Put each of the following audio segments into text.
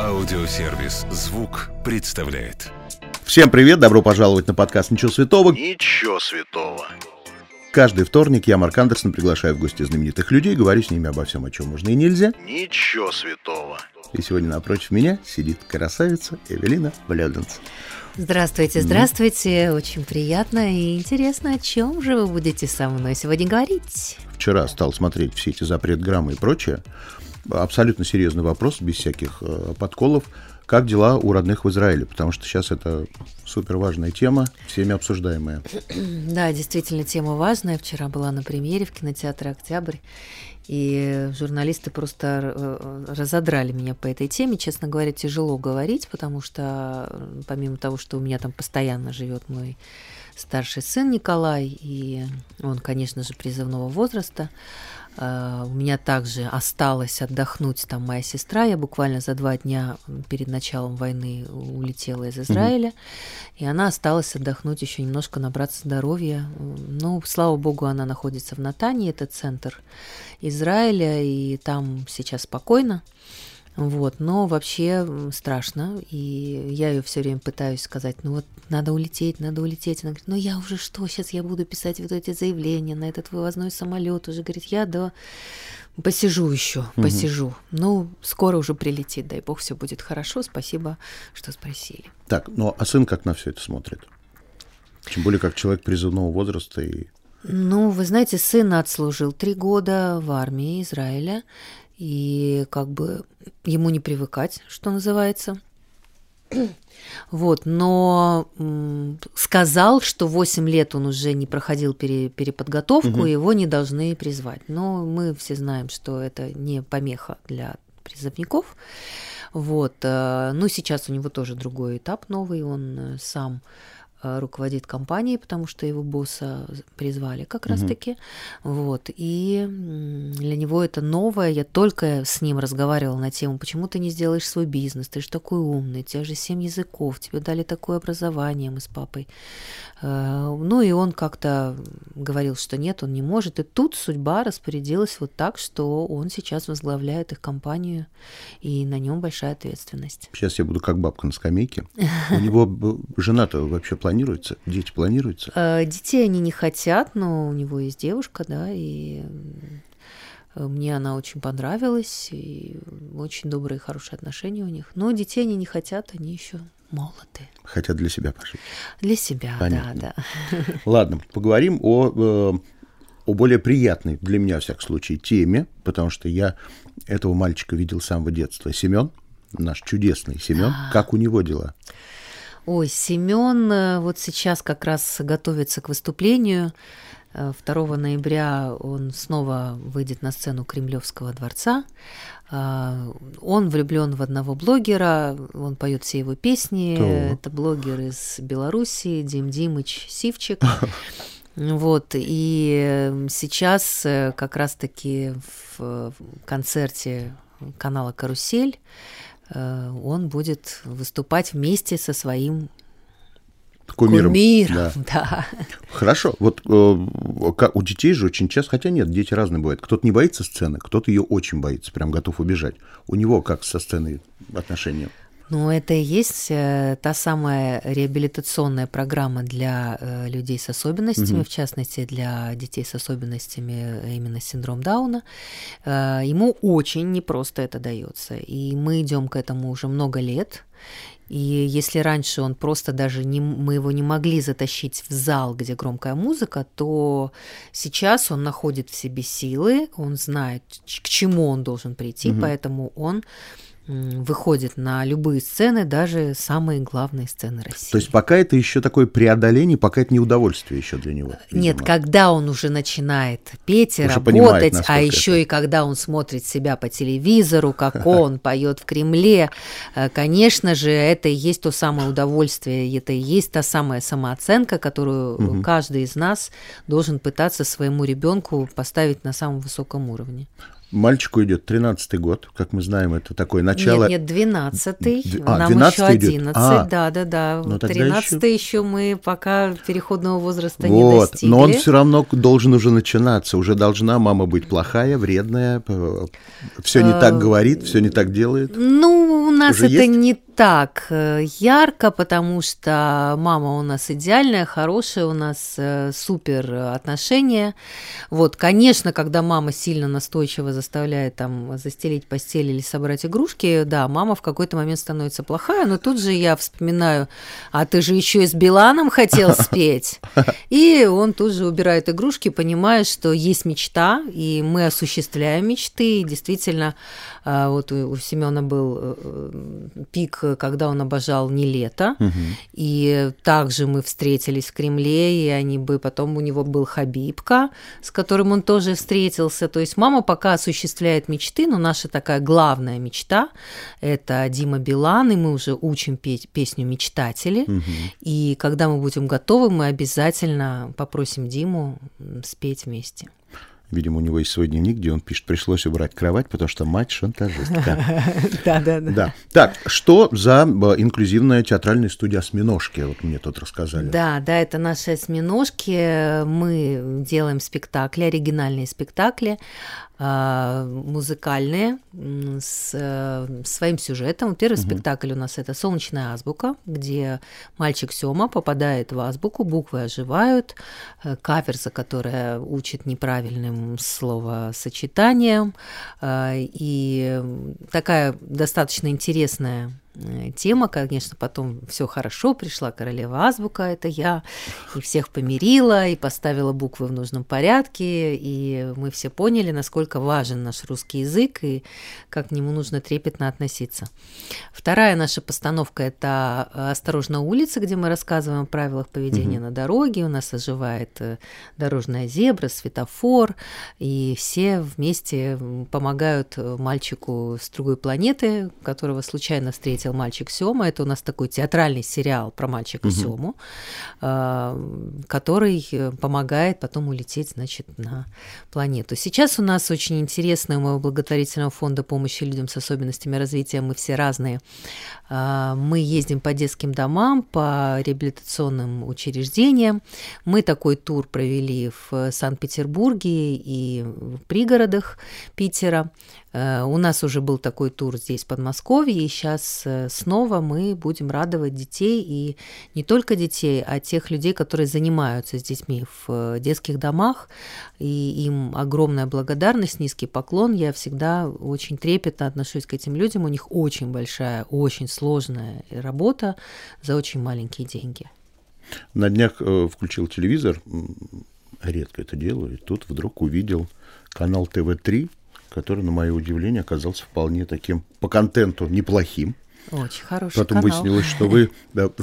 Аудиосервис «Звук» представляет. Всем привет, добро пожаловать на подкаст «Ничего святого». Ничего святого. Каждый вторник я, Марк Андерсон, приглашаю в гости знаменитых людей, говорю с ними обо всем, о чем можно и нельзя. Ничего святого. И сегодня напротив меня сидит красавица Эвелина Блёденс. Здравствуйте, здравствуйте. Очень приятно и интересно, о чем же вы будете со мной сегодня говорить? Вчера стал смотреть все эти запретграммы и прочее. Абсолютно серьезный вопрос, без всяких э, подколов. Как дела у родных в Израиле? Потому что сейчас это супер важная тема, всеми обсуждаемая. Да, действительно, тема важная. Вчера была на премьере в кинотеатре «Октябрь», и журналисты просто э, разодрали меня по этой теме. Честно говоря, тяжело говорить, потому что э, помимо того, что у меня там постоянно живет мой старший сын Николай, и он, конечно же, призывного возраста, Uh, у меня также осталось отдохнуть там моя сестра. Я буквально за два дня перед началом войны улетела из Израиля, mm-hmm. и она осталась отдохнуть еще немножко, набраться здоровья. Ну, слава богу, она находится в Натании, это центр Израиля, и там сейчас спокойно. Вот, но вообще страшно, и я ее все время пытаюсь сказать, ну вот надо улететь, надо улететь. Она говорит, ну я уже что, сейчас я буду писать вот эти заявления на этот вывозной самолет. Уже говорит, я да посижу еще, угу. посижу. Ну, скоро уже прилетит, дай бог, все будет хорошо. Спасибо, что спросили. Так, ну а сын как на все это смотрит? Тем более, как человек призывного возраста и ну, вы знаете, сын отслужил три года в армии Израиля, и как бы ему не привыкать, что называется. Вот, но сказал, что 8 лет он уже не проходил пере, переподготовку, угу. его не должны призвать. Но мы все знаем, что это не помеха для призывников. Вот, э, ну сейчас у него тоже другой этап новый, он э, сам руководит компанией, потому что его босса призвали как угу. раз-таки. Вот. И для него это новое. Я только с ним разговаривала на тему, почему ты не сделаешь свой бизнес, ты же такой умный, у тебя же семь языков, тебе дали такое образование, мы с папой. Э, ну и он как-то говорил, что нет, он не может. И тут судьба распорядилась вот так, что он сейчас возглавляет их компанию, и на нем большая ответственность. Сейчас я буду как бабка на скамейке. У него жена-то вообще планирует планируется? Дети планируются? Э, детей они не хотят, но у него есть девушка, да, и э, мне она очень понравилась, и очень добрые, хорошие отношения у них. Но детей они не хотят, они еще молоды. Хотят для себя пожить. Для себя, Понятно. да, да. Ладно, поговорим о, э, о более приятной для меня, в всяком случае, теме, потому что я этого мальчика видел с самого детства. Семен, наш чудесный Семен, а. как у него дела? Ой, Семен э, вот сейчас как раз готовится к выступлению. 2 э, ноября он снова выйдет на сцену Кремлевского дворца. Э, он влюблен в одного блогера, он поет все его песни. То. Это блогер из Беларуси, Дим Димыч Сивчик. Вот, и сейчас как раз-таки в концерте канала «Карусель» он будет выступать вместе со своим кумиром. кумиром да. да. Хорошо. Вот э, у детей же очень часто, хотя нет, дети разные бывают. Кто-то не боится сцены, кто-то ее очень боится, прям готов убежать. У него как со сценой отношения? Ну, это и есть э, та самая реабилитационная программа для э, людей с особенностями, угу. в частности, для детей с особенностями э, именно синдром Дауна. Ему очень непросто это дается. И мы идем к этому уже много лет. И если раньше он просто даже не, мы его не могли затащить в зал, где громкая музыка, то сейчас он находит в себе силы, он знает, к чему он должен прийти, угу. поэтому он выходит на любые сцены, даже самые главные сцены России. То есть пока это еще такое преодоление, пока это не удовольствие еще для него. Видимо. Нет, когда он уже начинает петь и уже работать, а еще это... и когда он смотрит себя по телевизору, как он поет в Кремле, э, конечно же, это и есть то самое удовольствие, это и есть та самая самооценка, которую угу. каждый из нас должен пытаться своему ребенку поставить на самом высоком уровне. Мальчику идет 13-й год, как мы знаем, это такое начало. Нет, нет, 12-й, а, нам 12 еще 11, а, да, да, да. Ну, 13-й еще... еще мы пока переходного возраста вот, не достигли. Но он все равно должен уже начинаться, уже должна мама быть плохая, вредная, все не так э, говорит, все не так делает. Ну, нас Уже это есть? не так э, ярко, потому что мама у нас идеальная, хорошая, у нас э, супер отношения. Вот, конечно, когда мама сильно настойчиво заставляет там застелить постель или собрать игрушки, да, мама в какой-то момент становится плохая, но тут же я вспоминаю, а ты же еще и с Биланом хотел спеть. И он тут же убирает игрушки, понимая, что есть мечта, и мы осуществляем мечты. И действительно, вот у, у Семена был э, э, пик, когда он обожал не лето, и также мы встретились в Кремле, и они бы потом у него был Хабибка, с которым он тоже встретился. То есть мама пока осуществляет мечты, но наша такая главная мечта – это Дима Билан, и мы уже учим петь песню «Мечтатели». И когда мы будем готовы, мы обязательно попросим Диму спеть вместе. Видимо, у него есть свой дневник, где он пишет, пришлось убрать кровать, потому что мать шантажистка. Да, да, Да. Так, что за э, инклюзивная театральная студия «Осьминожки»? Вот мне тут рассказали. Да, да, это наши осьминожки. Мы делаем спектакли, оригинальные спектакли, музыкальные, м, с э, своим сюжетом. Первый спектакль у нас это «Солнечная азбука», где мальчик Сёма попадает в азбуку, буквы оживают, э, каверза, которая учит неправильным словосочетанием, а, и такая достаточно интересная э, тема, конечно, потом все хорошо, пришла королева азбука, это я, и всех помирила, и поставила буквы в нужном порядке, и мы все поняли, насколько важен наш русский язык, и как к нему нужно трепетно относиться. Вторая наша постановка – это «Осторожно, улица», где мы рассказываем о правилах поведения на дороге, у нас оживает э, дорожная зебра, светофор, и все вместе помогают э, мальчику с другой планеты, которого случайно встретил мальчик Сёма. Это у нас такой театральный сериал про мальчика Сёму, а, который э, помогает потом улететь, значит, на планету. Сейчас у нас очень интересно у моего благотворительного фонда помощи людям с особенностями развития. Мы все разные. А, Мы ездим по детским домам, по реабилитационным учреждениям. Мы такой тур провели в Санкт-Петербурге и в пригородах Питера. Э, У нас уже был такой тур здесь, в Подмосковье, и сейчас снова мы будем радовать детей, и не только детей, а тех людей, которые занимаются с детьми в э, детских домах, и им огромная благодарность, низкий поклон. Я всегда очень трепетно отношусь к этим людям, у них очень большая, очень сложная работа за очень маленькие деньги. На днях э, включил телевизор, редко это делаю, и тут вдруг увидел канал ТВ-3, который, на мое удивление, оказался вполне таким по контенту неплохим. Очень хороший Потом канал. выяснилось, что вы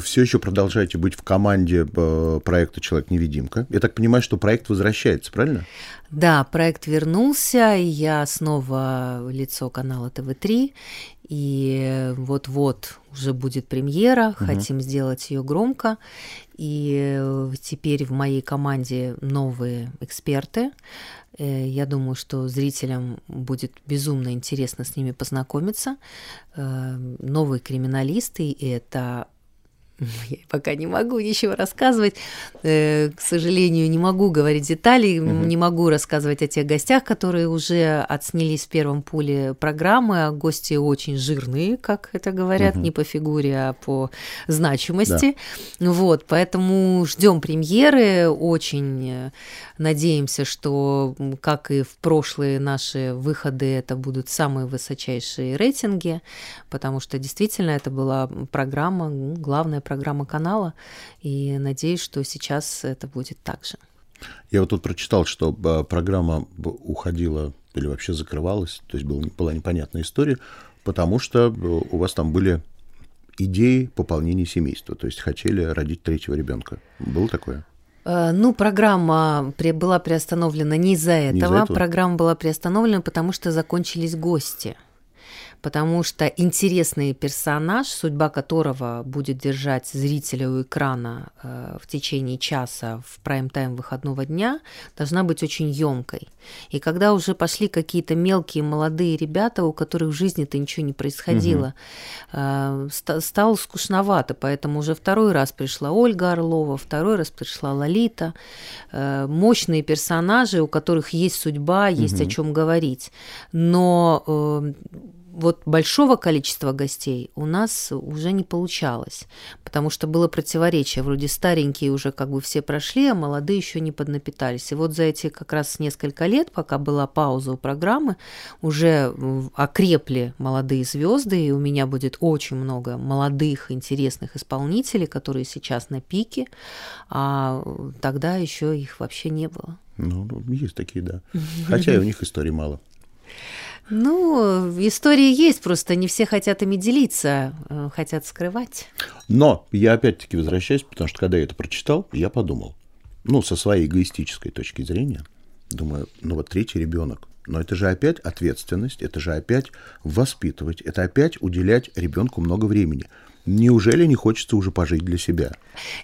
все еще продолжаете быть в команде э, проекта «Человек-невидимка». Я так понимаю, что проект возвращается, правильно? Да, проект вернулся, и я снова лицо канала ТВ-3, и вот-вот уже будет премьера, хотим сделать ее громко, и э, теперь в моей команде новые эксперты. Э, Я думаю, что зрителям будет безумно интересно с ними познакомиться. Э, Новые криминалисты, и это я пока не могу ничего рассказывать. Э, К сожалению, не могу говорить деталей, не могу рассказывать о тех гостях, которые уже отснялись в первом пуле программы. А гости очень жирные, как это говорят, не по фигуре, а по значимости. Вот, поэтому ждем премьеры, очень э, надеемся, что, как и в прошлые наши выходы, это будут самые высочайшие рейтинги, потому что действительно это была программа, главная программа канала, и надеюсь, что сейчас это будет так же. Я вот тут прочитал, что э, программа уходила или вообще закрывалась, то есть был- была непонятная история, потому что э, у вас там были идеи пополнения семейства, то есть хотели родить третьего ребенка. Было такое? Э, Ну, программа была приостановлена не из-за этого. из-за этого? Программа была приостановлена, потому что закончились гости. Потому что интересный персонаж, судьба которого будет держать зрителя у экрана э, в течение часа в прайм-тайм выходного дня, должна быть очень емкой. И когда уже пошли какие-то мелкие молодые ребята, у которых в жизни-то ничего не происходило, э, ста- стало скучновато, поэтому уже второй раз пришла Ольга Орлова, второй раз пришла Лолита. Э, Мощные персонажи, у которых есть судьба, есть о чем говорить. Но э, вот большого количества гостей у нас уже не получалось, потому что было противоречие. Вроде старенькие уже как бы все прошли, а молодые еще не поднапитались. И вот за эти как раз несколько лет, пока была пауза у программы, уже окрепли молодые звезды, и у меня будет очень много молодых, интересных исполнителей, которые сейчас на пике, а тогда еще их вообще не было. Ну, есть такие, да. Хотя и у них истории мало. Ну, истории есть, просто не все хотят ими делиться, э, хотят скрывать. Но я опять-таки возвращаюсь, потому что когда я это прочитал, я подумал, ну, со своей эгоистической точки зрения, думаю, ну вот третий ребенок, но это же опять ответственность, это же опять воспитывать, это опять уделять ребенку много времени. Неужели не хочется уже пожить для себя?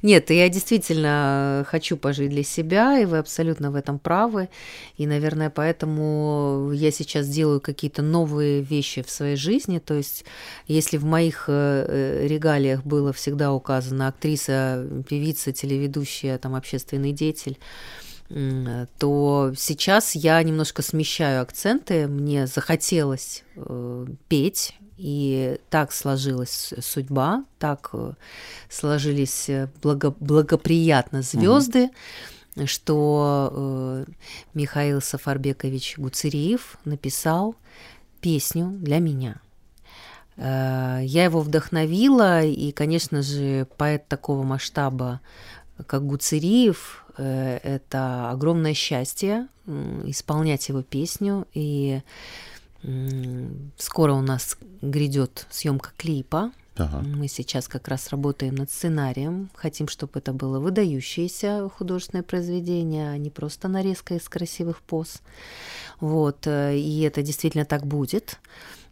Нет, я действительно хочу пожить для себя, и вы абсолютно в этом правы. И, наверное, поэтому я сейчас делаю какие-то новые вещи в своей жизни. То есть, если в моих э, регалиях было всегда указано актриса, певица, телеведущая, там, общественный деятель, то сейчас я немножко смещаю акценты. Мне захотелось э, петь, и так сложилась судьба, так э, сложились э, благо, благоприятно звезды, угу. что э, Михаил Сафарбекович Гуцериев написал песню для меня. Э, я его вдохновила, и, конечно же, поэт такого масштаба, как Гуцериев, э, это огромное счастье исполнять его песню и Скоро у нас грядет съемка клипа. Ага. Мы сейчас как раз работаем над сценарием. Хотим, чтобы это было выдающееся художественное произведение, а не просто нарезка из красивых поз. Вот. Э, и это действительно так будет.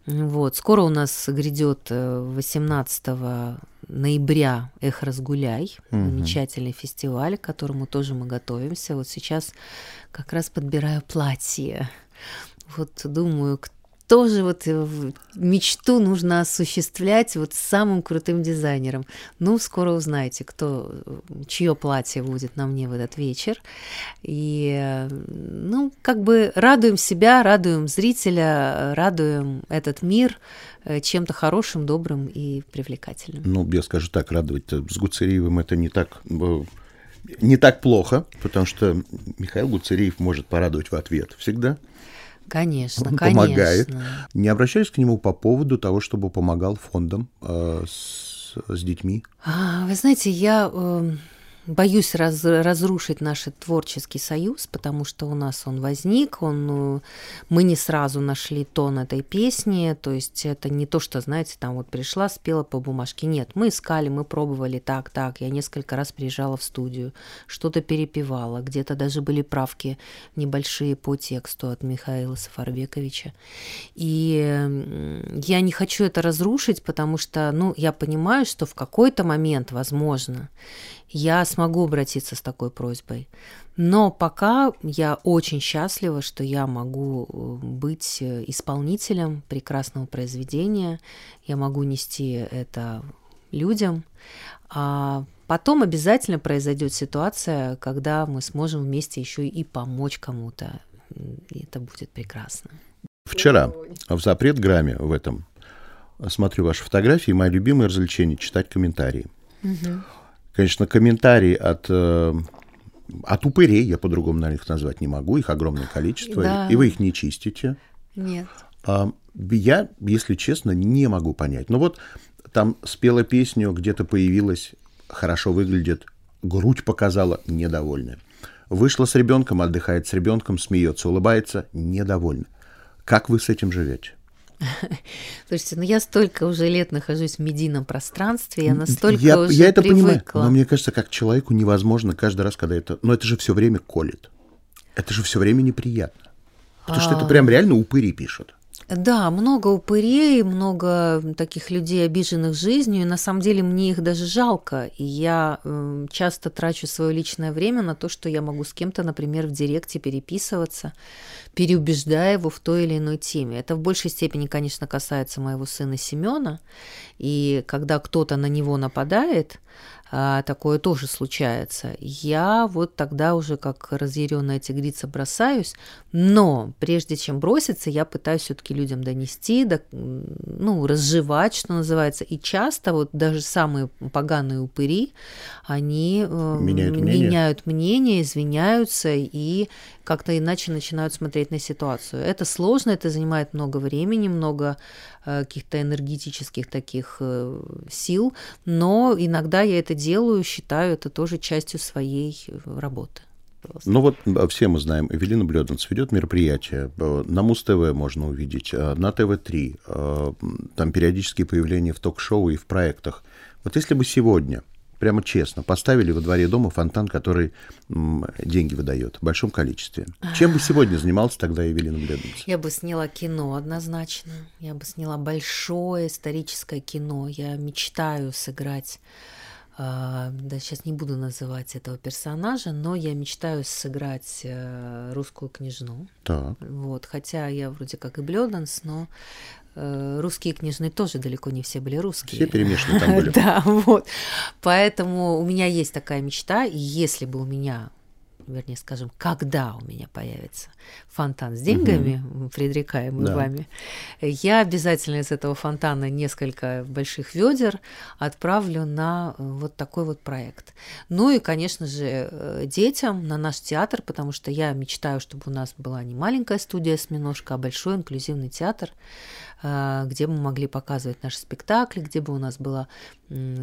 Вот. Скоро у нас грядет 18 э, ноября «Эх, разгуляй», угу. замечательный фестиваль, к которому тоже мы готовимся. Вот сейчас как раз подбираю платье. Вот думаю, тоже вот э, мечту нужно осуществлять вот с самым крутым дизайнером. Ну, скоро узнаете, кто, чье платье будет на мне в этот вечер. И, э, ну, как бы радуем себя, радуем зрителя, радуем этот мир э, чем-то хорошим, добрым и привлекательным. Ну, я скажу так, радовать с Гуцериевым это не так не так плохо, потому что Михаил Гуцериев может порадовать в ответ всегда. Конечно, Он конечно. помогает. Не обращаюсь к нему по поводу того, чтобы помогал фондам э, с, с детьми? А, вы знаете, я... Э боюсь раз, разрушить наш творческий союз, потому что у нас он возник, он, э, мы не сразу нашли тон этой песни, то есть это не то, что, знаете, там вот пришла, спела по бумажке. Нет, мы искали, мы пробовали так, так. Я несколько раз приезжала в студию, что-то перепевала, где-то даже были правки небольшие по тексту от Михаила Сафарбековича. И я не хочу это разрушить, потому что, ну, я понимаю, что в какой-то момент, возможно, я смогу обратиться с такой просьбой. Но пока я очень счастлива, что я могу э, быть э, исполнителем прекрасного произведения, я могу нести это людям, а потом обязательно произойдет ситуация, когда мы сможем вместе еще и помочь кому-то. И это будет прекрасно. Вчера в запрет грамме в этом смотрю ваши фотографии, мое любимое развлечение читать комментарии. Угу. Конечно, комментарии от, э, от упырей, я по-другому, наверное, их назвать не могу, их огромное количество, да. и вы их не чистите. Нет. А, я, если честно, не могу понять. Ну вот там спела песню, где-то появилась, хорошо выглядит, грудь показала, недовольная. Вышла с ребенком, отдыхает с ребенком, смеется, улыбается, недовольна. Как вы с этим живете? Слушайте, ну я столько уже лет нахожусь в медийном пространстве, я настолько я, уже Я это привыкла. понимаю, но мне кажется, как человеку невозможно каждый раз, когда это... Но это же все время колет. Это же все время неприятно. Потому а... что это прям реально упыри пишут. Да, много упырей, много таких людей, обиженных жизнью, и на самом деле мне их даже жалко. И я э, часто трачу свое личное время на то, что я могу с кем-то, например, в директе переписываться, переубеждая его в той или иной теме. Это в большей степени, конечно, касается моего сына Семена. И когда кто-то на него нападает, такое тоже случается. Я вот тогда уже как разъяренная тигрица бросаюсь, но прежде чем броситься, я пытаюсь все-таки людям донести, до, ну, разжевать, что называется. И часто вот даже самые поганые упыри, они э, Меняют мнение. меняют мнение, извиняются и как-то иначе начинают смотреть на ситуацию. Это сложно, это занимает много времени, много э, каких-то энергетических таких э, сил, но иногда я это делаю, считаю это тоже частью своей э, работы. Ну вот все мы знаем, Эвелина Блёданц ведет мероприятия. э, На Муз-ТВ можно увидеть, на ТВ-3. э, Там периодические появления в ток-шоу и в проектах. Вот если бы сегодня, прямо честно, поставили во дворе дома фонтан, который деньги выдает в большом количестве, чем бы сегодня занимался тогда Эвелина Блёданц? Я бы сняла кино однозначно. Я бы сняла большое историческое кино. Я мечтаю сыграть а, да, сейчас не буду называть этого персонажа, но я мечтаю сыграть э, русскую княжну. Так. Вот, хотя я вроде как и Блёданс, но э, русские княжны тоже далеко не все были русские. Все перемешаны там были. Да, вот. Поэтому у меня есть такая мечта, и если бы у меня, вернее, скажем, когда у меня появится фонтан с деньгами, предрекаемый Да. вами, я обязательно из этого фонтана несколько больших ведер отправлю на э, вот такой вот проект. Ну и, конечно же, э, детям на наш театр, потому что я мечтаю, чтобы у нас была не маленькая студия «Осьминожка», а большой инклюзивный театр, э, где мы могли показывать наши спектакли, где бы у нас было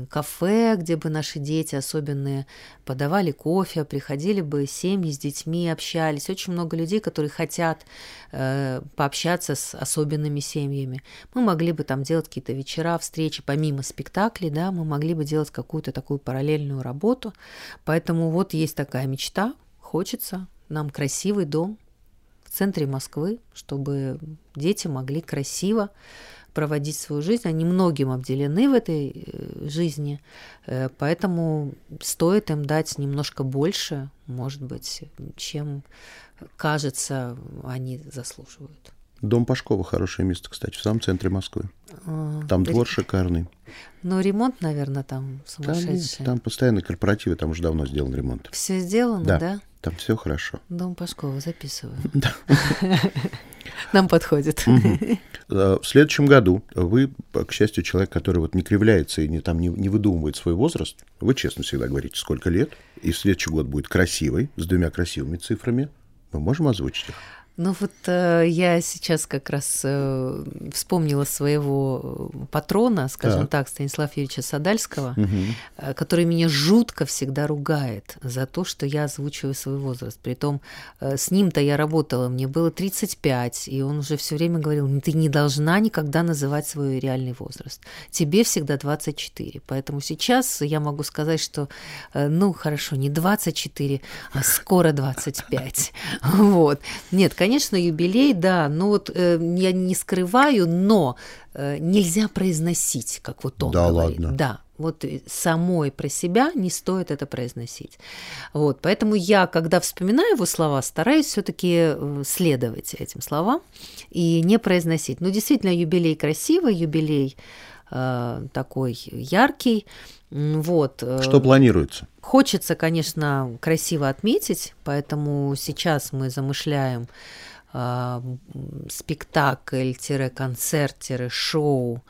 кафе, где бы наши дети особенные подавали кофе, приходили бы семьи с детьми, общались. Очень много людей, которые хотят э, пообщаться с особенными семьями. Мы могли бы там делать какие-то вечера, встречи, помимо спектаклей, да, мы могли бы делать какую-то такую параллельную работу. Поэтому вот есть такая мечта, хочется нам красивый дом центре Москвы, чтобы дети могли красиво проводить свою жизнь. Они многим обделены в этой э, жизни, э, поэтому стоит им дать немножко больше, может быть, чем кажется, они заслуживают. Дом Пашкова хорошее место, кстати, в самом центре Москвы. А, Там двор шикарный. Но ремонт, наверное, там Там, сумасшедший. там постоянно корпоративы, там уже давно сделан ремонт. Все сделано, Да. да? Там все хорошо. Дом Пашкова, записываю. Нам подходит. Э, В следующем году вы, к счастью, человек, который вот не кривляется и не, там, не, не выдумывает свой возраст, вы честно всегда говорите, сколько лет, и следующий год будет красивый, с двумя красивыми цифрами. Мы можем озвучить их? Ну вот э, я сейчас как раз э, вспомнила своего э, патрона, скажем Так. так, Станислава Юрьевича Садальского, э, который меня жутко всегда ругает за то, что я озвучиваю свой возраст. Притом э, с ним-то я работала, мне было 35, и он уже все время говорил, ты не должна никогда называть свой реальный возраст. Тебе всегда 24. Поэтому сейчас я могу сказать, что, э, ну хорошо, не 24, а скоро 25. Вот. Нет, конечно, юбилей, да, ну вот э, я не скрываю, но э, нельзя произносить, как вот он Да говорит. ладно? Да, вот э, самой про себя не стоит это произносить. Вот, поэтому я, когда вспоминаю его слова, стараюсь все-таки следовать этим словам и не произносить. Ну, действительно, юбилей красивый, юбилей э, такой яркий. Вот. э, Что планируется? Хочется, конечно, красиво отметить, поэтому сейчас мы замышляем м, спектакль-концерт-шоу,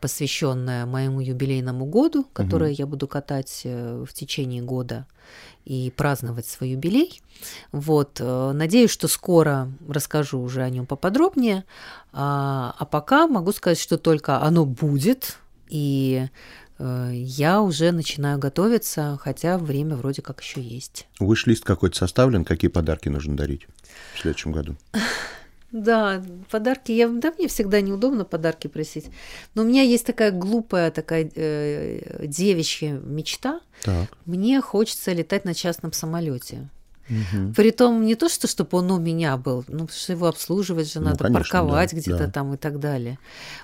посвященное моему юбилейному году, которое я буду катать э, в течение года и праздновать свой юбилей. Вот, э, надеюсь, что скоро расскажу уже о нем поподробнее. А, а пока могу сказать, что только оно будет, и э, я уже начинаю готовиться, хотя время вроде как еще есть. Выш-лист какой-то составлен, какие подарки нужно дарить в следующем году? Да, подарки. Я, да, мне всегда неудобно подарки просить. Но у меня есть такая глупая, такая э, девичья мечта. Так. Мне хочется летать на частном самолете. Притом не то, что чтобы он у меня был, ну, потому что его обслуживать же Ну, надо, конечно, парковать да, где-то да. там и так далее.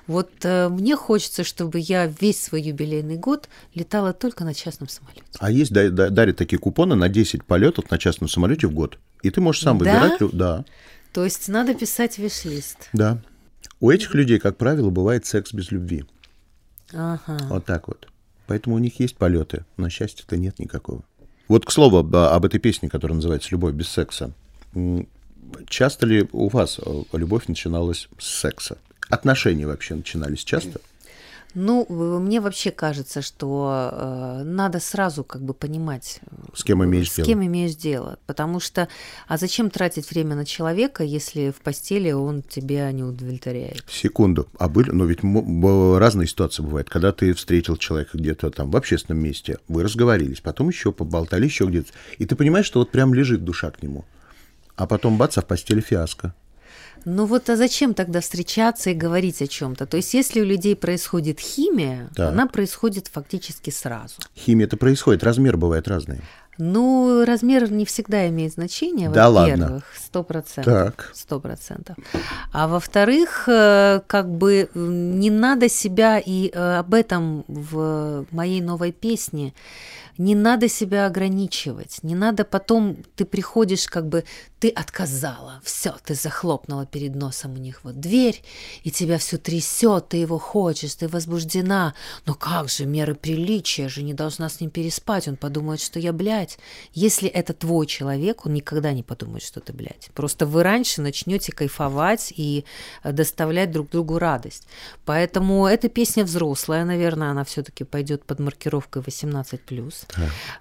Вот э, мне хочется, чтобы я весь свой юбилейный год летала только на частном самолете. А есть, да- да- дарят такие купоны на 10 полетов на частном самолете в год. И ты можешь сам Да? выбирать. лю- Да, То есть надо писать виш-лист. да. У этих людей, как правило, бывает секс без любви. Ага. Вот так вот. поэтому у них есть полеты, но счастья-то нет никакого. Вот, к слову, об этой песне, которая называется «Любовь без секса». Часто ли у вас э, любовь начиналась с секса? Отношения вообще начинались часто? Ну, мне вообще кажется, что э, надо сразу как бы понимать, с кем имеешь с дело. кем имеешь дело. Потому что, а зачем тратить время на человека, если в постели он тебя не удовлетворяет? Секунду. А были, но ведь разные ситуации бывают. Когда ты встретил человека где-то там в общественном месте, вы разговорились, потом еще поболтали, еще где-то. И ты понимаешь, что вот прям лежит душа к нему. А потом бац, а в постели фиаско. Ну вот а зачем тогда встречаться и говорить о чем-то? То есть если у людей происходит химия, Да. она происходит фактически сразу. Химия это происходит, размер бывает разный. Ну, размер не всегда имеет значение, Да во-первых, сто процентов. Сто процентов. А во-вторых, э, как бы не надо себя, и э, об этом в моей новой песне, не надо себя ограничивать, не надо потом, ты приходишь, как бы, ты отказала, все, ты захлопнула перед носом у них вот дверь, и тебя все трясет, ты его хочешь, ты возбуждена, но как же, меры приличия же, не должна с ним переспать, он подумает, что я, блядь. Если это твой человек, он никогда не подумает, что ты, блядь. Просто вы раньше начнете кайфовать и э, доставлять друг другу радость. Поэтому эта песня взрослая, наверное, она все-таки пойдет под маркировкой 18+.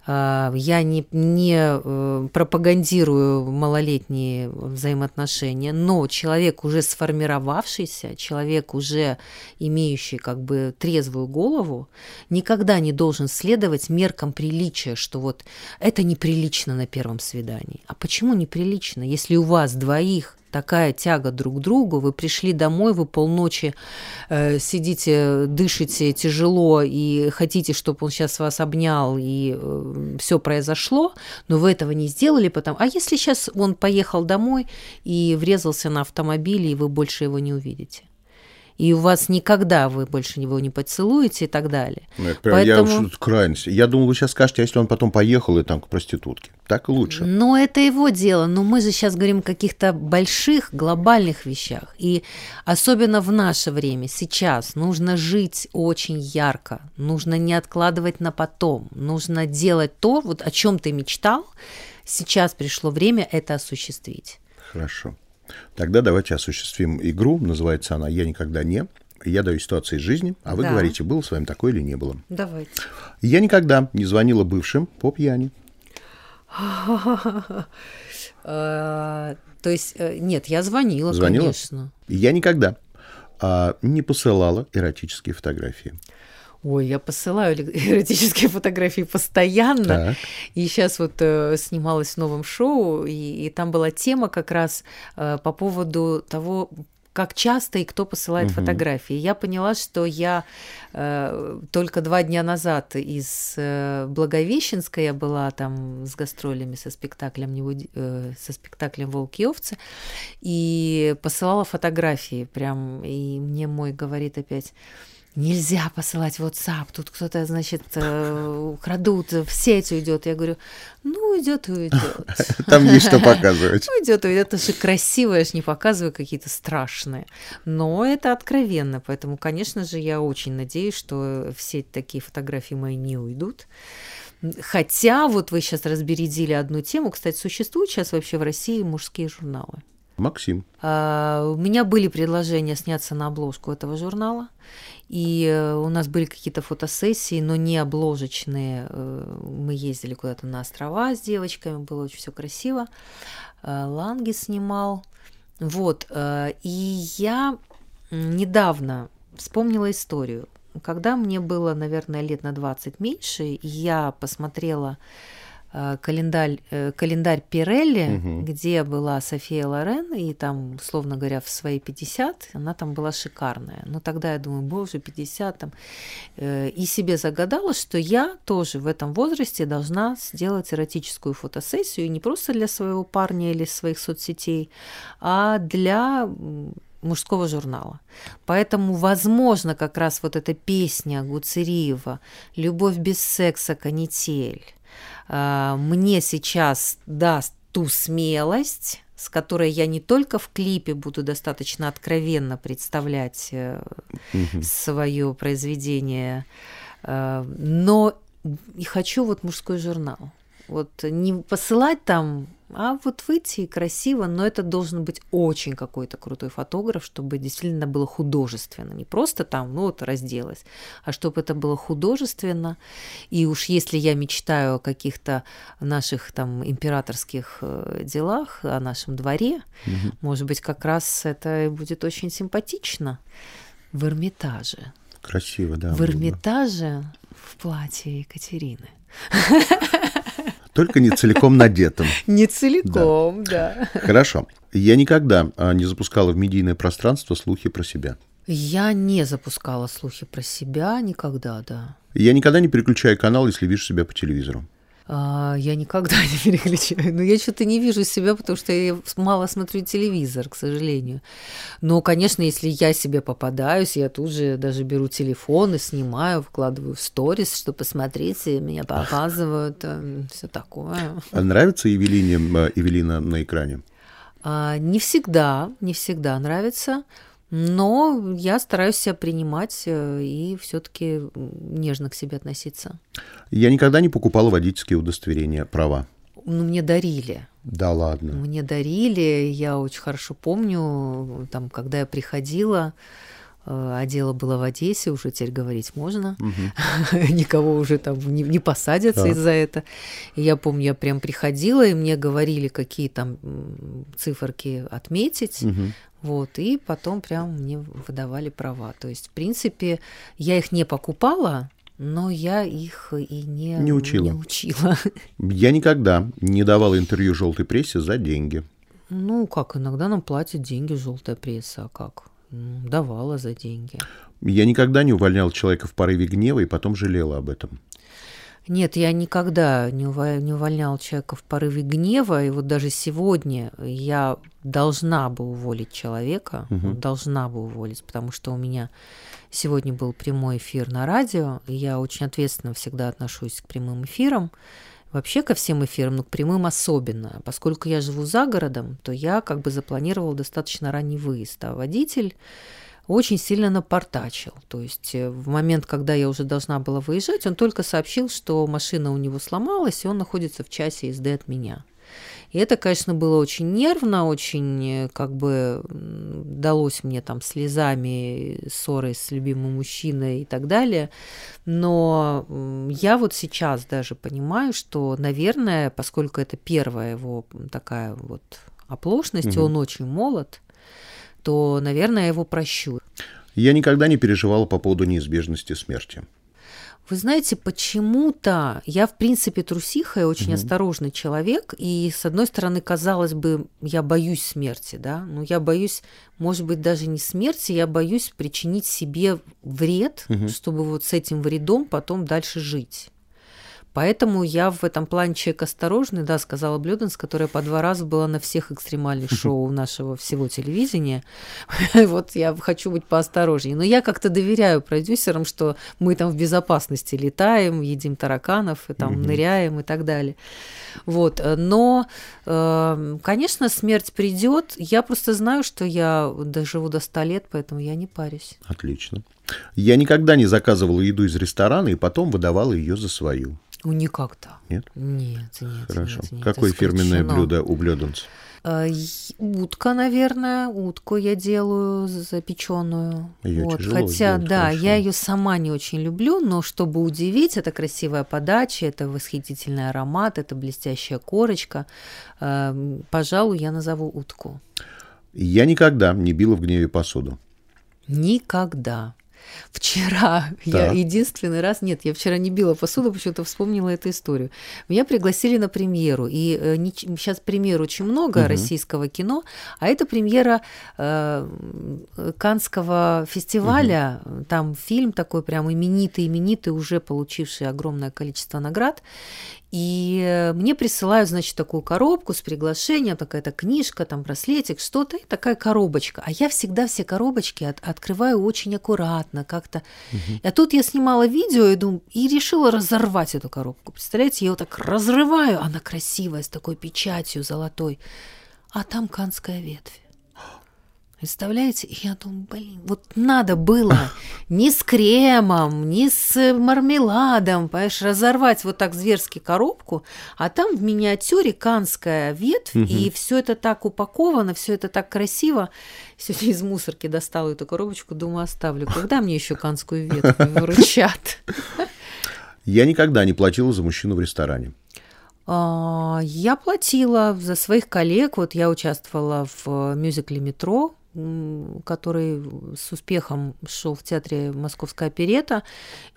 А, Я не, не э, пропагандирую малолетние взаимоотношения, но человек уже сформировавшийся, человек уже имеющий как бы трезвую голову, никогда не должен следовать меркам приличия, что вот это неприлично на первом свидании. А почему неприлично, если у вас двоих такая тяга друг к другу, вы пришли домой, вы полночи э, сидите, дышите тяжело и хотите, чтобы он сейчас вас обнял и все произошло, но вы этого не сделали, потому... А если сейчас он поехал домой и врезался на автомобиле, и вы больше его не увидите? И у вас никогда вы больше его не поцелуете и так далее. Ну, это прям, Я уж крайность. Я думал, вы сейчас скажете, а если он потом поехал и там к проститутке. Так лучше. Но это его дело. Но мы же сейчас говорим о каких-то больших, глобальных вещах. И особенно в наше время, сейчас, нужно жить очень ярко. Нужно не откладывать на потом. Нужно делать то, вот о чем ты мечтал. Сейчас пришло время это осуществить. Хорошо. Тогда давайте осуществим игру. Называется она «Я никогда не». Я даю ситуации из жизни, а вы Да. говорите, было с вами такое или не было. Давайте. Я никогда не звонила бывшим по пьяни. Э, То есть, э, нет, я звонила, Звонила? конечно. Я никогда а, не посылала эротические фотографии. Ой, я посылаю эротические фотографии постоянно. Так. И сейчас вот э, снималась в новом шоу, и, и там была тема как раз э, по поводу того, как часто и кто посылает фотографии. Я поняла, что я э, только два дня назад из э, Благовещенска я была там с гастролями со спектаклем, «Не буди- э, со спектаклем «Волки и овцы», и посылала фотографии прям, и мне мой говорит опять, Нельзя посылать в WhatsApp, тут кто-то, значит, э, украдут, в сеть уйдет. Я говорю, ну, уйдет и уйдет. Там есть что показывать. Уйдет, уйдет, это же красиво, я ж не показываю какие-то страшные. Но это откровенно, поэтому, конечно же, я очень надеюсь, что все такие фотографии мои не уйдут. Хотя вот вы сейчас разбередили одну тему. Кстати, существуют сейчас вообще в России мужские журналы. Максим. А, У меня были предложения сняться на обложку этого журнала, и э, у нас были какие-то фотосессии, но не обложечные. Э, Мы ездили куда-то на острова с девочками, было очень все красиво. Э, Ланги снимал. Вот. И я недавно вспомнила историю. Когда мне было, наверное, лет на 20 меньше, я посмотрела календарь, э, календарь Пирелли, где была София Лорен, и там, условно говоря, в свои 50 она там была шикарная. Но тогда я думаю, боже, 50 там. Э, И себе загадала, что я тоже в этом возрасте должна сделать эротическую фотосессию, не просто для своего парня или своих соцсетей, а для мужского журнала. Поэтому, возможно, как раз вот эта песня Гуцериева «Любовь без секса, канитель» мне сейчас даст ту смелость, с которой я не только в клипе буду достаточно откровенно представлять свое произведение Э, но и хочу вот мужской журнал. Вот не посылать там а вот выйти красиво, но это должен быть очень какой-то крутой фотограф, чтобы действительно было художественно. Не просто там, ну вот разделась, а чтобы это было художественно. И уж если я мечтаю о каких-то наших там императорских э, делах, о нашем дворе, угу. может быть, как раз это будет очень симпатично в Эрмитаже. Красиво, да. В Эрмитаже в платье Екатерины. Только не целиком надетым. Не целиком, да. Хорошо. Я никогда а, не запускала в медийное пространство слухи про себя. Я не запускала слухи про себя никогда, да. Я никогда не переключаю канал, если вижу себя по телевизору. А, я никогда не переключаю. Но я что-то не вижу себя, потому что я мало смотрю телевизор, к сожалению. Но, конечно, если я себе попадаюсь, я тут же даже беру телефон и снимаю, вкладываю в сторис, что посмотрите, меня показывают, э, все такое. А нравится Евелине, Евелина на экране? А, не всегда, не всегда нравится. Но я стараюсь себя принимать э, и все-таки нежно к себе относиться. Я никогда не покупала водительские удостоверения, права. Ну, мне дарили. Да ладно. Мне дарили, я очень хорошо помню, там, когда я приходила, э, а дело было в Одессе, уже теперь говорить можно, угу. никого уже там не, не посадятся да. из-за этого. И я помню, я прям приходила, и мне говорили, какие там циферки отметить. Угу. Вот, и потом прям мне выдавали права. То есть, в принципе, я их не покупала, но я их и не, не учила. Не учила. Я никогда не давала интервью желтой прессе за деньги. Ну, как, иногда нам платят деньги желтая пресса, а как? Давала за деньги. Я никогда не увольнял человека в порыве гнева и потом жалела об этом. Нет, я никогда не, увольнял человека в порыве гнева, и вот даже сегодня я должна бы уволить человека, угу. должна бы уволить, потому что у меня сегодня был прямой эфир на радио, и я очень ответственно всегда отношусь к прямым эфирам, вообще ко всем эфирам, но к прямым особенно. Поскольку я живу за городом, то я как бы запланировала достаточно ранний выезд, а водитель очень сильно напортачил. То есть э, в момент, когда я уже должна была выезжать, он только сообщил, что машина у него сломалась, и он находится в часе езды от меня. И это, конечно, было очень нервно, очень э, как бы далось мне там слезами, ссорой с любимым мужчиной и так далее. Но я вот сейчас даже понимаю, что, наверное, поскольку это первая его такая вот оплошность, угу. он очень молод, то, наверное, я его прощу. Я никогда не переживала по поводу неизбежности смерти. Вы знаете, почему-то я, в принципе, трусиха и очень угу. осторожный человек, и, с одной стороны, казалось бы, я боюсь смерти, да, но я боюсь, может быть, даже не смерти, я боюсь причинить себе вред, угу. чтобы вот с этим вредом потом дальше жить. Поэтому я в этом плане человек осторожный, да, сказала Блюденс, которая по два раза была на всех экстремальных шоу нашего всего телевидения. Вот я хочу быть поосторожнее. Но я как-то доверяю продюсерам, что мы там в безопасности летаем, едим тараканов, и там ныряем и так далее. Вот. Но, эм, конечно, смерть придет. Я просто знаю, что я доживу до 100 лет, поэтому я не парюсь. Отлично. Я никогда не заказывала еду из ресторана и потом выдавала ее за свою. Ну, никогда. Нет? Нет, нет. Хорошо. Нет, нет, Какое фирменное блюдо у Блюденс? Э, утка, наверное, утку я делаю запеченную. Ее вот. тяжело Хотя, сделать, да, хорошо. я ее сама не очень люблю, но чтобы удивить, это красивая подача, это восхитительный аромат, это блестящая корочка. Э, пожалуй, я назову утку. Я никогда не била в гневе посуду. Никогда. Вчера да. я единственный раз, нет, я вчера не била посуду, почему-то вспомнила эту историю. Меня пригласили на премьеру, и э, не, сейчас премьер очень много угу. российского кино, а это премьера э, Канского фестиваля, угу. там фильм такой прям именитый, именитый, уже получивший огромное количество наград, и мне присылают, значит, такую коробку с приглашением, такая-то книжка, там браслетик, что-то, и такая коробочка. А я всегда все коробочки от, открываю очень аккуратно как-то. Угу. А тут я снимала видео и, думаю, и решила разорвать эту коробку. Представляете, я ее так разрываю, она красивая, с такой печатью золотой. А там канская ветвь. Представляете? И я думаю, блин, вот надо было не с кремом, не с мармеладом, понимаешь, разорвать вот так зверски коробку, а там в миниатюре канская ветвь, угу. и все это так упаковано, все это так красиво. Сегодня из мусорки достала эту коробочку, думаю, оставлю. Когда мне еще канскую ветвь выручат? Я никогда не платила за мужчину в ресторане. А, я платила за своих коллег. Вот я участвовала в мюзикле «Метро», который с успехом шел в театре Московская оперета,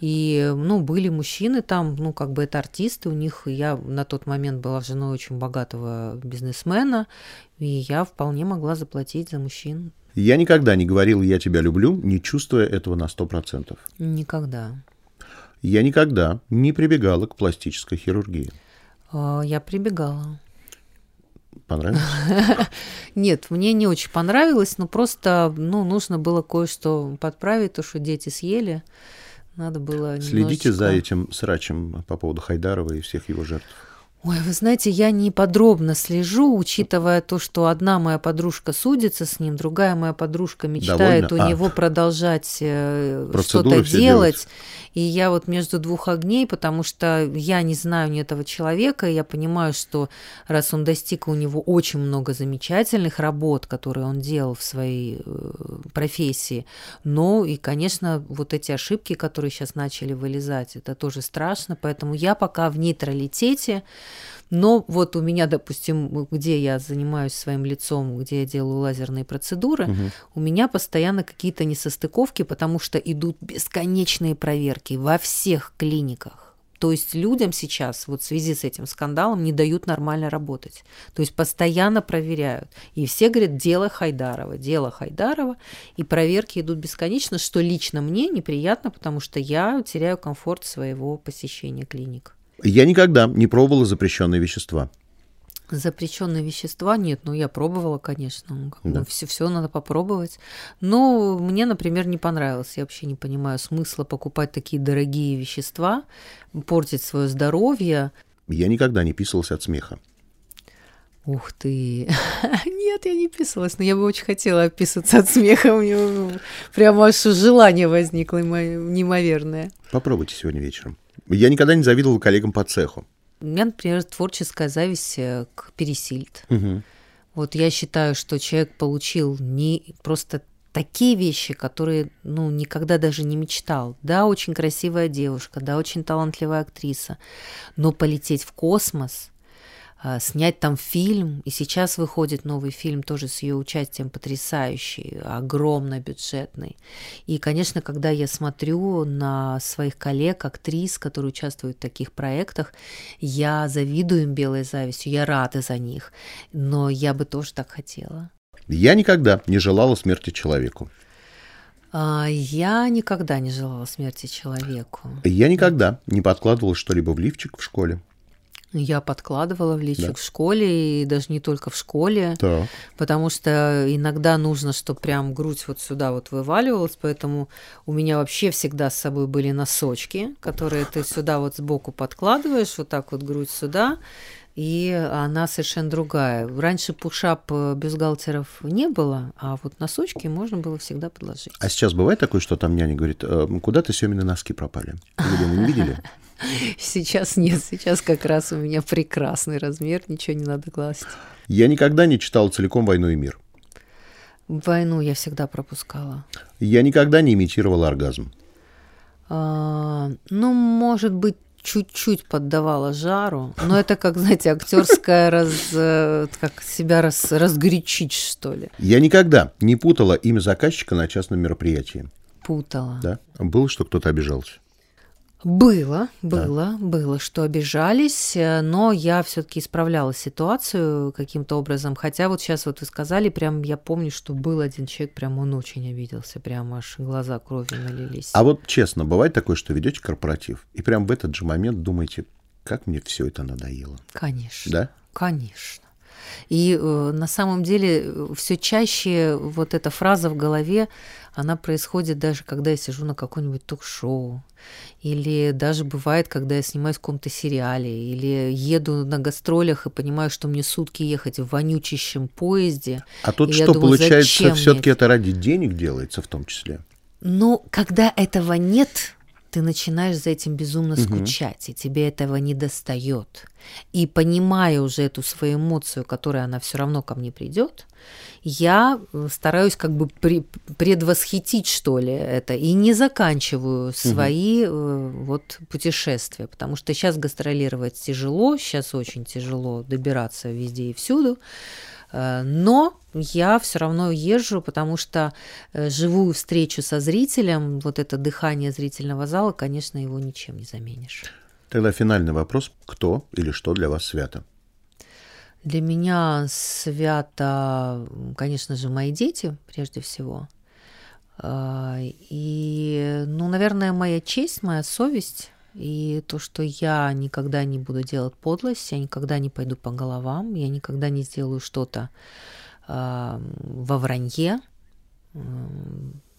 и, ну, были мужчины там, ну, как бы это артисты, у них, я на тот момент была женой очень богатого бизнесмена, и я вполне могла заплатить за мужчин. Я никогда не говорил «я тебя люблю», не чувствуя этого на сто процентов. Никогда. Я никогда не прибегала к пластической хирургии. А, я прибегала. Понравилось? Нет, мне не очень понравилось, но просто ну, нужно было кое-что подправить, то, что дети съели. Надо было Следите немножечко... за этим срачем по поводу Хайдарова и всех его жертв. Ой, вы знаете, я не подробно слежу, учитывая то, что одна моя подружка судится с ним, другая моя подружка мечтает Довольно? у а. него продолжать э, что-то делать. делать. И я вот между двух огней, потому что я не знаю ни этого человека, я понимаю, что раз он достиг, у него очень много замечательных работ, которые он делал в своей э, профессии. Но и, конечно, вот эти ошибки, которые сейчас начали вылезать, это тоже страшно. Поэтому я пока в нейтралитете. Но вот у меня, допустим, где я занимаюсь своим лицом, где я делаю лазерные процедуры, угу. у меня постоянно какие-то несостыковки, потому что идут бесконечные проверки во всех клиниках. То есть людям сейчас, вот в связи с этим скандалом, не дают нормально работать. То есть постоянно проверяют. И все говорят, дело Хайдарова, дело Хайдарова. И проверки идут бесконечно, что лично мне неприятно, потому что я теряю комфорт своего посещения клиник. Я никогда не пробовала запрещенные вещества. Запрещенные вещества нет, ну я пробовала, конечно. Ну, да. все, все надо попробовать. Но мне, например, не понравилось. Я вообще не понимаю смысла покупать такие дорогие вещества, портить свое здоровье. Я никогда не писался от смеха. Ух ты! Нет, я не писалась, но я бы очень хотела описаться от смеха. У меня прямо аж желание возникло неимоверное. Попробуйте сегодня вечером. Я никогда не завидовал коллегам по цеху. У меня, например, творческая зависть э, к Пересильд. Угу. Вот я считаю, что человек получил не просто такие вещи, которые, ну, никогда даже не мечтал. Да, очень красивая девушка, да, очень талантливая актриса, но полететь в космос, снять там фильм, и сейчас выходит новый фильм тоже с ее участием потрясающий, огромно бюджетный. И, конечно, когда я смотрю на своих коллег, актрис, которые участвуют в таких проектах, я завидую им белой завистью, я рада за них, но я бы тоже так хотела. Я никогда не желала смерти человеку. А, я никогда не желала смерти человеку. Я никогда не подкладывала что-либо в лифчик в школе. Я подкладывала в личик да. в школе, и даже не только в школе, да. потому что иногда нужно, чтобы прям грудь вот сюда вот вываливалась, поэтому у меня вообще всегда с собой были носочки, которые ты сюда вот сбоку подкладываешь, вот так вот грудь сюда, и она совершенно другая. Раньше пушап э, бюстгальтеров не было, а вот носочки можно было всегда подложить. А сейчас бывает такое, что там няня говорит, «Э, куда ты Семины носки пропали? Вы не видели? Сейчас нет, сейчас как раз у меня прекрасный размер, ничего не надо класть. Я никогда не читал целиком «Войну и мир». Войну я всегда пропускала. Я никогда не имитировал оргазм. А, ну, может быть, чуть-чуть поддавала жару, но это как, знаете, актерская раз, э, как себя раз, разгорячить, что ли. Я никогда не путала имя заказчика на частном мероприятии. Путала. Да? Было, что кто-то обижался? Было, было, да. было, что обижались, э, но я все-таки исправляла ситуацию каким-то образом. Хотя вот сейчас вот вы сказали, прям я помню, что был один человек, прям он очень обиделся, прям аж глаза кровью налились. А вот честно, бывает такое, что ведете корпоратив, и прям в этот же момент думаете, как мне все это надоело. Конечно. Да? Конечно. И э, на самом деле все чаще вот эта фраза в голове, она происходит даже когда я сижу на каком-нибудь ток-шоу, или даже бывает, когда я снимаюсь в каком-то сериале, или еду на гастролях и понимаю, что мне сутки ехать в вонючищем поезде. А тут что, думаю, получается, все-таки это ради денег делается в том числе? Ну, когда этого нет, ты начинаешь за этим безумно угу. скучать, и тебе этого не достает. И понимая уже эту свою эмоцию, которая она все равно ко мне придет, я э, стараюсь как бы при, предвосхитить, что ли, это, и не заканчиваю свои угу. вот путешествия, потому что сейчас гастролировать тяжело, сейчас очень тяжело добираться везде и всюду, но я все равно езжу, потому что э, живую встречу со зрителем, вот это дыхание зрительного зала, конечно, его ничем не заменишь. Тогда финальный вопрос. Кто или что для вас свято? Для меня свято, конечно же, мои дети, прежде всего. Э, и, ну, наверное, моя честь, моя совесть, и то, что я никогда не буду делать подлость, я никогда не пойду по головам, я никогда не сделаю что-то э, во вранье.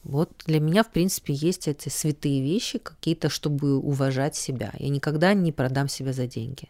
Вот для меня, в принципе, есть эти святые вещи какие-то, чтобы уважать себя. Я никогда не продам себя за деньги.